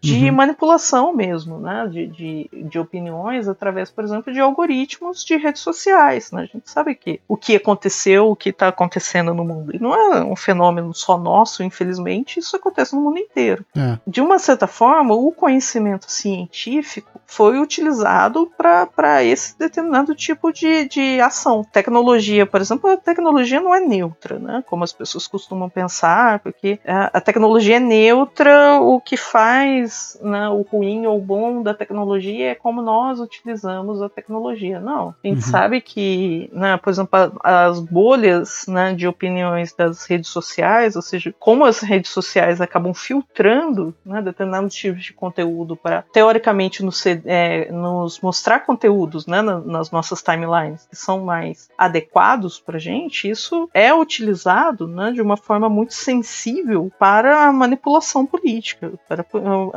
de uhum. manipulação mesmo, né? De, de, de, opiniões através, por exemplo, de algoritmos de redes sociais. Né? A gente sabe que o que aconteceu, o que está acontecendo no mundo. E não é um fenômeno só nosso, infelizmente, isso acontece no mundo inteiro. É. De uma certa forma, o conhecimento científico foi utilizado para esse determinado tipo de, de ação. Tecnologia, por exemplo, a tecnologia não é neutra, né? Como as pessoas costumam pensar, porque a, a tecnologia é neutra, o que faz né, o ruim ou o bom da tecnologia é como nós utilizamos a tecnologia. Não. A gente uhum. sabe que, né, por exemplo, as bolhas né, de opiniões das redes sociais, ou seja, como as redes sociais acabam filtrando né, determinados tipos de conteúdo para, teoricamente, nos, é, nos mostrar conteúdos né, nas nossas timelines que são mais adequados para gente, isso é utilizado né, de uma forma muito sensível para a manipulação política, para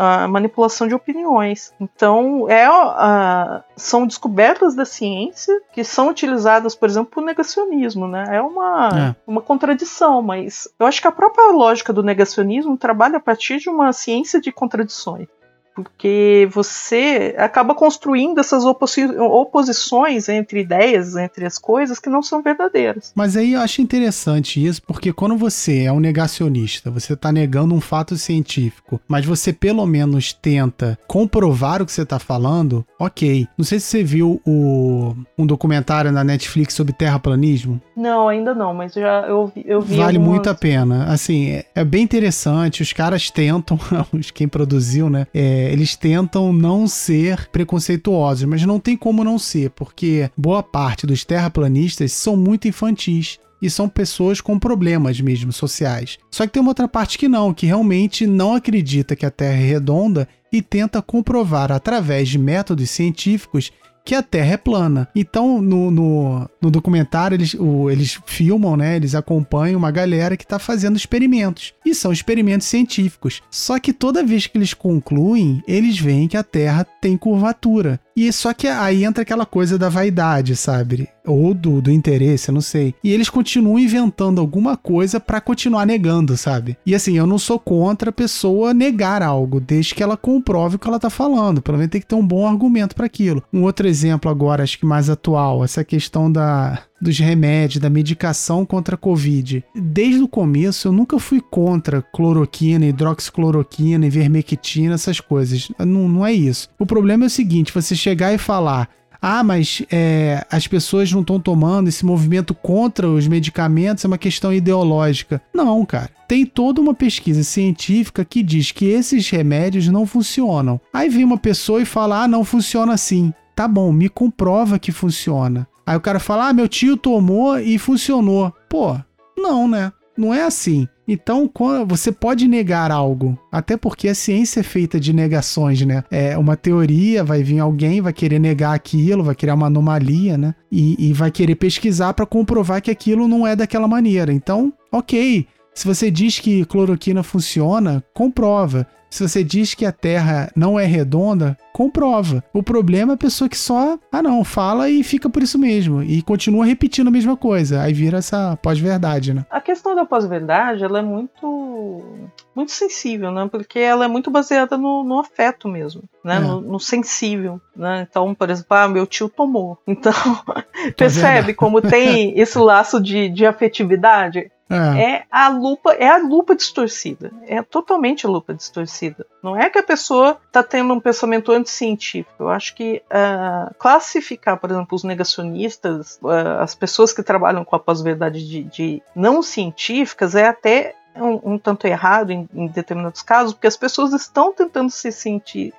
a manipulação de opiniões. Então, é, a, são descobertas da ciência que são utilizadas, por exemplo, por negacionismo, né? É uma, é. uma contradição, mas eu acho que a própria lógica do negacionismo trabalha a partir de uma ciência de contradições porque você acaba construindo essas oposi oposições entre ideias, entre as coisas que não são verdadeiras. Mas aí eu acho interessante isso, porque quando você é um negacionista, você está negando um fato científico, mas você pelo menos tenta comprovar o que você está falando, ok. Não sei se você viu o, um documentário na Netflix sobre terraplanismo. Não, ainda não, mas já eu, eu vi. Vale algumas... muito a pena. Assim, é, é, bem interessante. Os caras tentam, quem produziu, né? É, eles tentam não ser preconceituosos, mas não tem como não ser, porque boa parte dos terraplanistas são muito infantis e são pessoas com problemas mesmo sociais. Só que tem uma outra parte que não, que realmente não acredita que a Terra é redonda e tenta comprovar através de métodos científicos que a Terra é plana. Então, no, no, no documentário, eles, o, eles filmam, né? Eles acompanham uma galera que está fazendo experimentos. E são experimentos científicos. Só que toda vez que eles concluem, eles veem que a Terra tem curvatura. E só que aí entra aquela coisa da vaidade, sabe? Ou do, do interesse, eu não sei. E eles continuam inventando alguma coisa para continuar negando, sabe? E assim, eu não sou contra a pessoa negar algo, desde que ela comprove o que ela tá falando. Pelo menos tem que ter um bom argumento para aquilo. Um outro exemplo agora, acho que mais atual, essa questão da, dos remédios, da medicação contra a Covid. Desde o começo, eu nunca fui contra cloroquina, hidroxicloroquina, ivermectina, essas coisas. Não, não é isso. O problema é o seguinte: você chegar e falar. Ah, mas é, as pessoas não estão tomando esse movimento contra os medicamentos, é uma questão ideológica. Não, cara. Tem toda uma pesquisa científica que diz que esses remédios não funcionam. Aí vem uma pessoa e fala: ah, não funciona assim. Tá bom, me comprova que funciona. Aí o cara fala: ah, meu tio tomou e funcionou. Pô, não, né? Não é assim. Então, você pode negar algo, até porque a ciência é feita de negações, né? É uma teoria, vai vir alguém, vai querer negar aquilo, vai criar uma anomalia, né? E, e vai querer pesquisar para comprovar que aquilo não é daquela maneira. Então, ok. Se você diz que cloroquina funciona, comprova. Se você diz que a Terra não é redonda, comprova. O problema é a pessoa que só, ah não, fala e fica por isso mesmo. E continua repetindo a mesma coisa. Aí vira essa pós-verdade, né? A questão da pós-verdade, ela é muito muito sensível, né? Porque ela é muito baseada no, no afeto mesmo, né? É. No, no, sensível, né? Então, por exemplo, ah, meu tio tomou. Então, percebe como tem esse laço de, de afetividade? É. é. a lupa, é a lupa distorcida. É totalmente a lupa distorcida. Não é que a pessoa está tendo um pensamento anticientífico. Eu acho que uh, classificar, por exemplo, os negacionistas, uh, as pessoas que trabalham com a pós-verdade de, de não científicas, é até um, um, tanto errado em, em, determinados casos, porque as pessoas estão tentando ser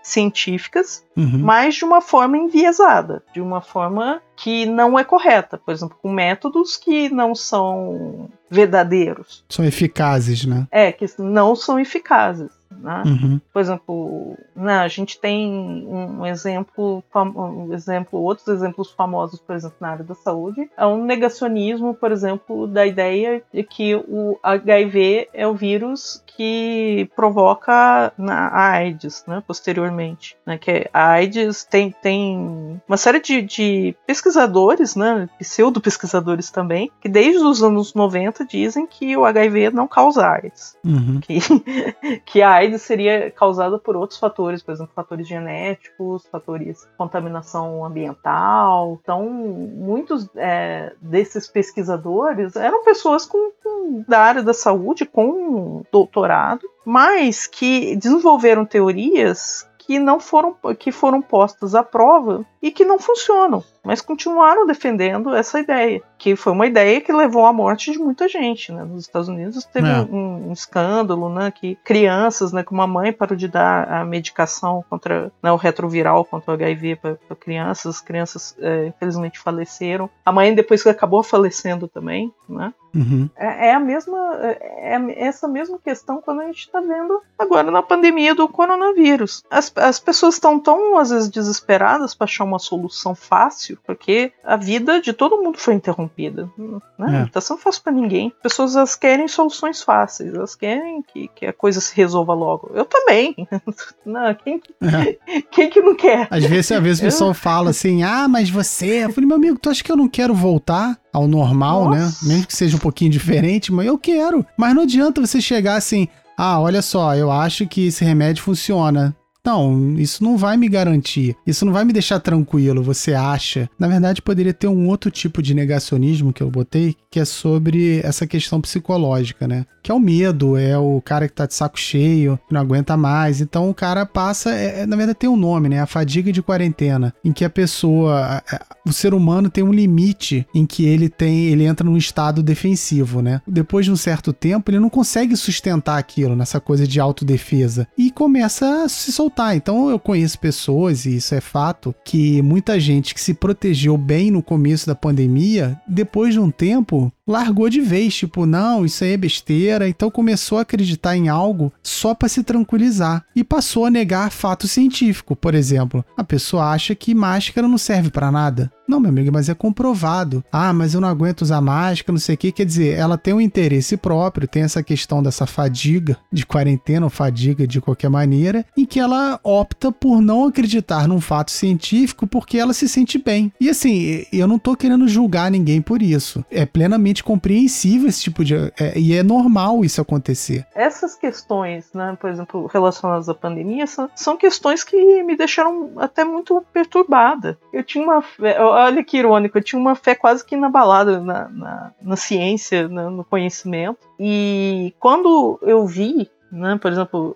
científicas, uhum. mas de uma forma enviesada, de uma forma que não é correta, por exemplo, com métodos que não são verdadeiros. São eficazes, né? É, que não são eficazes. Né? Uhum. Por exemplo, né, a gente tem um exemplo, um exemplo, outros exemplos famosos, por exemplo, na área da saúde, é um negacionismo, por exemplo, da ideia de que o HIV é o vírus que provoca a AIDS, né, posteriormente. Né, que a AIDS tem, tem uma série de, de pesquisadores, né, pseudo-pesquisadores também, que desde os anos 90 dizem que o HIV não causa AIDS. Uhum. Que, que a AIDS seria causada por outros fatores, por exemplo, fatores genéticos, fatores de contaminação ambiental. Então, muitos é, desses pesquisadores eram pessoas com, com, da área da saúde com doutorado, mas que desenvolveram teorias que não foram que foram postas à prova e que não funcionam, mas continuaram defendendo essa ideia, que foi uma ideia que levou à morte de muita gente, né? Nos Estados Unidos teve é. um, um, escândalo, né, que crianças, né, que uma mãe parou de dar a medicação contra né, o retroviral contra o HIV para crianças, as crianças é, infelizmente faleceram. A mãe depois acabou falecendo também, né? Uhum. É, é, a mesma, é, é essa mesma questão quando a gente está vendo agora na pandemia do coronavírus. As, as pessoas estão tão às vezes desesperadas para achar uma solução fácil, porque a vida de todo mundo foi interrompida. Né? É. Tá sendo fácil para ninguém. As pessoas elas querem soluções fáceis, elas querem que, que a coisa se resolva logo. Eu também. não, quem, é. quem que não quer? Às vezes, às vezes o pessoal fala assim: ah, mas você. Eu falei, meu amigo, tu acha que eu não quero voltar? ao normal, né? Nossa. né? Mesmo que seja um pouquinho diferente, mas eu quero. Mas não adianta você chegar assim, ah, olha só, eu acho que esse remédio funciona. Não, isso não vai me garantir. Isso não vai me deixar tranquilo, você acha? Na verdade, poderia ter um outro tipo de negacionismo que eu botei, que é sobre essa questão psicológica, né? Que é o medo, é o cara que tá de saco cheio, que não aguenta mais. Então o cara passa, é, é, na verdade tem um nome, né? A fadiga de quarentena, em que a pessoa, o ser humano tem um limite em que ele tem, ele entra num estado defensivo, né? Depois de um certo tempo, ele não consegue sustentar aquilo nessa coisa de autodefesa e começa a se soltar voltar. Então eu conheço pessoas, e isso é fato, que muita gente que se protegeu bem no começo da pandemia, depois de um tempo, largou de vez, tipo, não, isso aí é besteira, então começou a acreditar em algo só para se tranquilizar e passou a negar fato científico, por exemplo. A pessoa acha que máscara não serve para nada. Não, meu amigo, mas é comprovado. Ah, mas eu não aguento usar máscara, não sei o que. Quer dizer, ela tem um interesse próprio, tem essa questão dessa fadiga de quarentena ou fadiga de qualquer maneira, em que ela ela opta por não acreditar num fato científico porque ela se sente bem. E assim, eu não tô querendo julgar ninguém por isso. É plenamente compreensível esse tipo de. É, e é normal isso acontecer. Essas questões, né, por exemplo, relacionadas à pandemia, são, são questões que me deixaram até muito perturbada. Eu tinha uma fé, olha que irônico, eu tinha uma fé quase que inabalada na, na, na ciência, né, no conhecimento. E quando eu vi, né, por exemplo,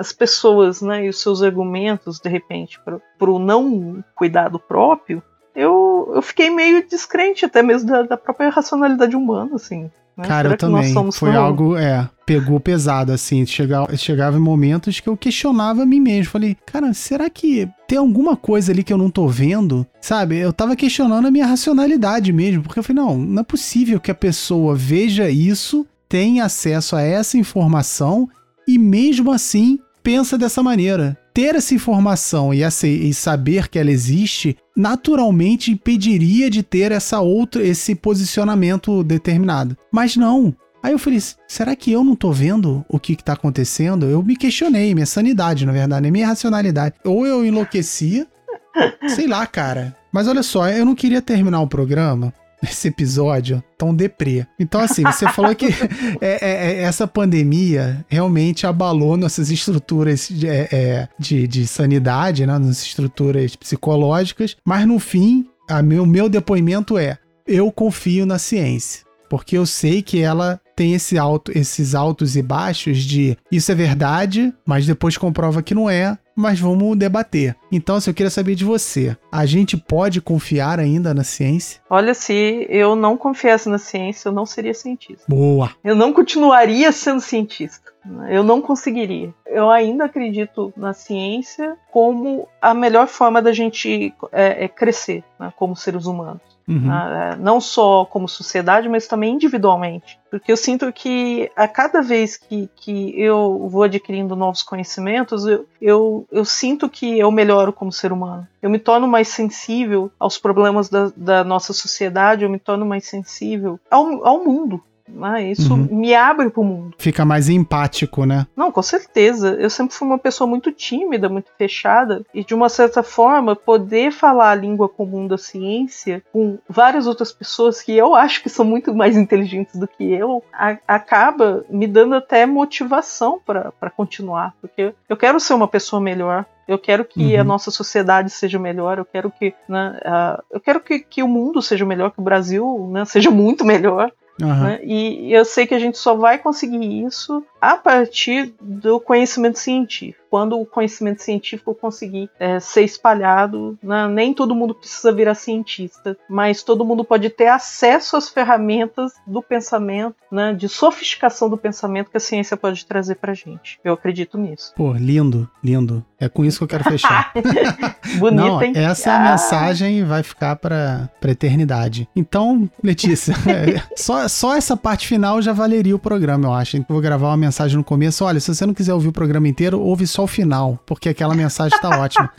as pessoas né, e os seus argumentos, de repente, para o não cuidado próprio, eu, eu fiquei meio descrente até mesmo da, da própria racionalidade humana, assim. Né? Cara, Será eu também. Foi tão... algo, é, pegou pesado, assim. Chegava, chegava em momentos que eu questionava a mim mesmo. Falei, cara, será que tem alguma coisa ali que eu não tô vendo? Sabe? Eu tava questionando a minha racionalidade mesmo. Porque eu falei, não, não é possível que a pessoa veja isso, tenha acesso a essa informação e mesmo assim pensa dessa maneira. Ter essa informação e, essa, e saber que ela existe naturalmente impediria de ter essa outra, esse posicionamento determinado. Mas não. Aí eu falei, será que eu não tô vendo o que, que tá acontecendo? Eu me questionei, minha sanidade, na verdade, minha racionalidade. Ou eu enlouquecia, sei lá, cara. Mas olha só, eu não queria terminar o programa esse episódio tão deprê. Então, assim, você falou que é, é, é, essa pandemia realmente abalou nossas estruturas de, é, é, de, de sanidade, né? nossas estruturas psicológicas, mas no fim, o meu, meu depoimento é: eu confio na ciência. Porque eu sei que ela tem esse alto, esses altos e baixos de isso é verdade, mas depois comprova que não é, mas vamos debater. Então, se assim, eu queria saber de você, a gente pode confiar ainda na ciência? Olha, se eu não confiasse na ciência, eu não seria cientista. Boa. Eu não continuaria sendo cientista. Eu não conseguiria. Eu ainda acredito na ciência como a melhor forma da gente é, é crescer né, como seres humanos. Uhum. Né, não só como sociedade, mas também individualmente. Porque eu sinto que a cada vez que, que eu vou adquirindo novos conhecimentos, eu, eu, eu sinto que eu melhoro como ser humano. Eu me torno mais sensível aos problemas da, da nossa sociedade, eu me torno mais sensível ao, ao mundo. Ah, isso uhum. me abre pro mundo. Fica mais empático, né? Não, com certeza. Eu sempre fui uma pessoa muito tímida, muito fechada. E de uma certa forma, poder falar a língua comum da ciência com várias outras pessoas que eu acho que são muito mais inteligentes do que eu, a, acaba me dando até motivação para continuar. Porque eu quero ser uma pessoa melhor. Eu quero que uhum. a nossa sociedade seja melhor, eu quero que, né, uh, eu quero que, que, o mundo seja melhor, que o Brasil né, seja muito melhor. Uhum. Né? E eu sei que a gente só vai conseguir isso a partir do conhecimento científico. Quando o conhecimento científico conseguir é, ser espalhado, né? nem todo mundo precisa virar cientista, mas todo mundo pode ter acesso às ferramentas do pensamento, né? de sofisticação do pensamento que a ciência pode trazer pra gente. Eu acredito nisso. Pô, lindo, lindo. É com isso que eu quero fechar. Bonito, Não, hein? Essa ah. mensagem vai ficar pra, pra eternidade. Então, Letícia, é, só, só essa parte final já valeria o programa, eu acho. Eu vou gravar uma mensagem no começo. Olha, se você não quiser ouvir o programa inteiro, ouve só o final, porque aquela mensagem está ótima.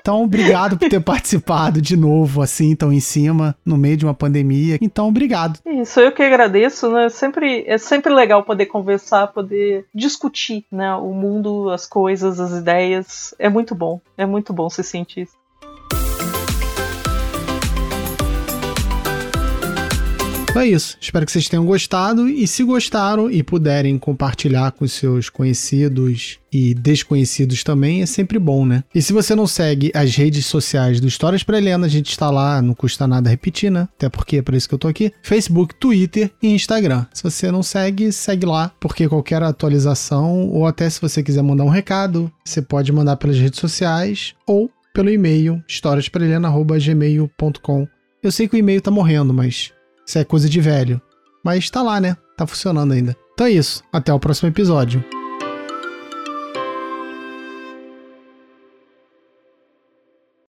Então, obrigado por ter participado de novo, assim, tão em cima, no meio de uma pandemia. Então, obrigado. Isso, eu que agradeço, né? Sempre, é sempre legal poder conversar, poder discutir, né? O mundo, as coisas, as ideias. É muito bom. É muito bom ser cientista. Então é isso. Espero que vocês tenham gostado. E se gostaram e puderem compartilhar com seus conhecidos e desconhecidos também, é sempre bom, né? E se você não segue as redes sociais do Histórias para Helena, a gente está lá, não custa nada repetir, né? Até porque é por isso que eu tô aqui. Facebook, Twitter e Instagram. Se você não segue, segue lá, porque qualquer atualização, ou até se você quiser mandar um recado, você pode mandar pelas redes sociais ou pelo e-mail historiasparelena.gmail.com. Eu sei que o e-mail tá morrendo, mas isso é coisa de velho. Mas tá lá, né? Tá funcionando ainda. Então é isso. Até o próximo episódio.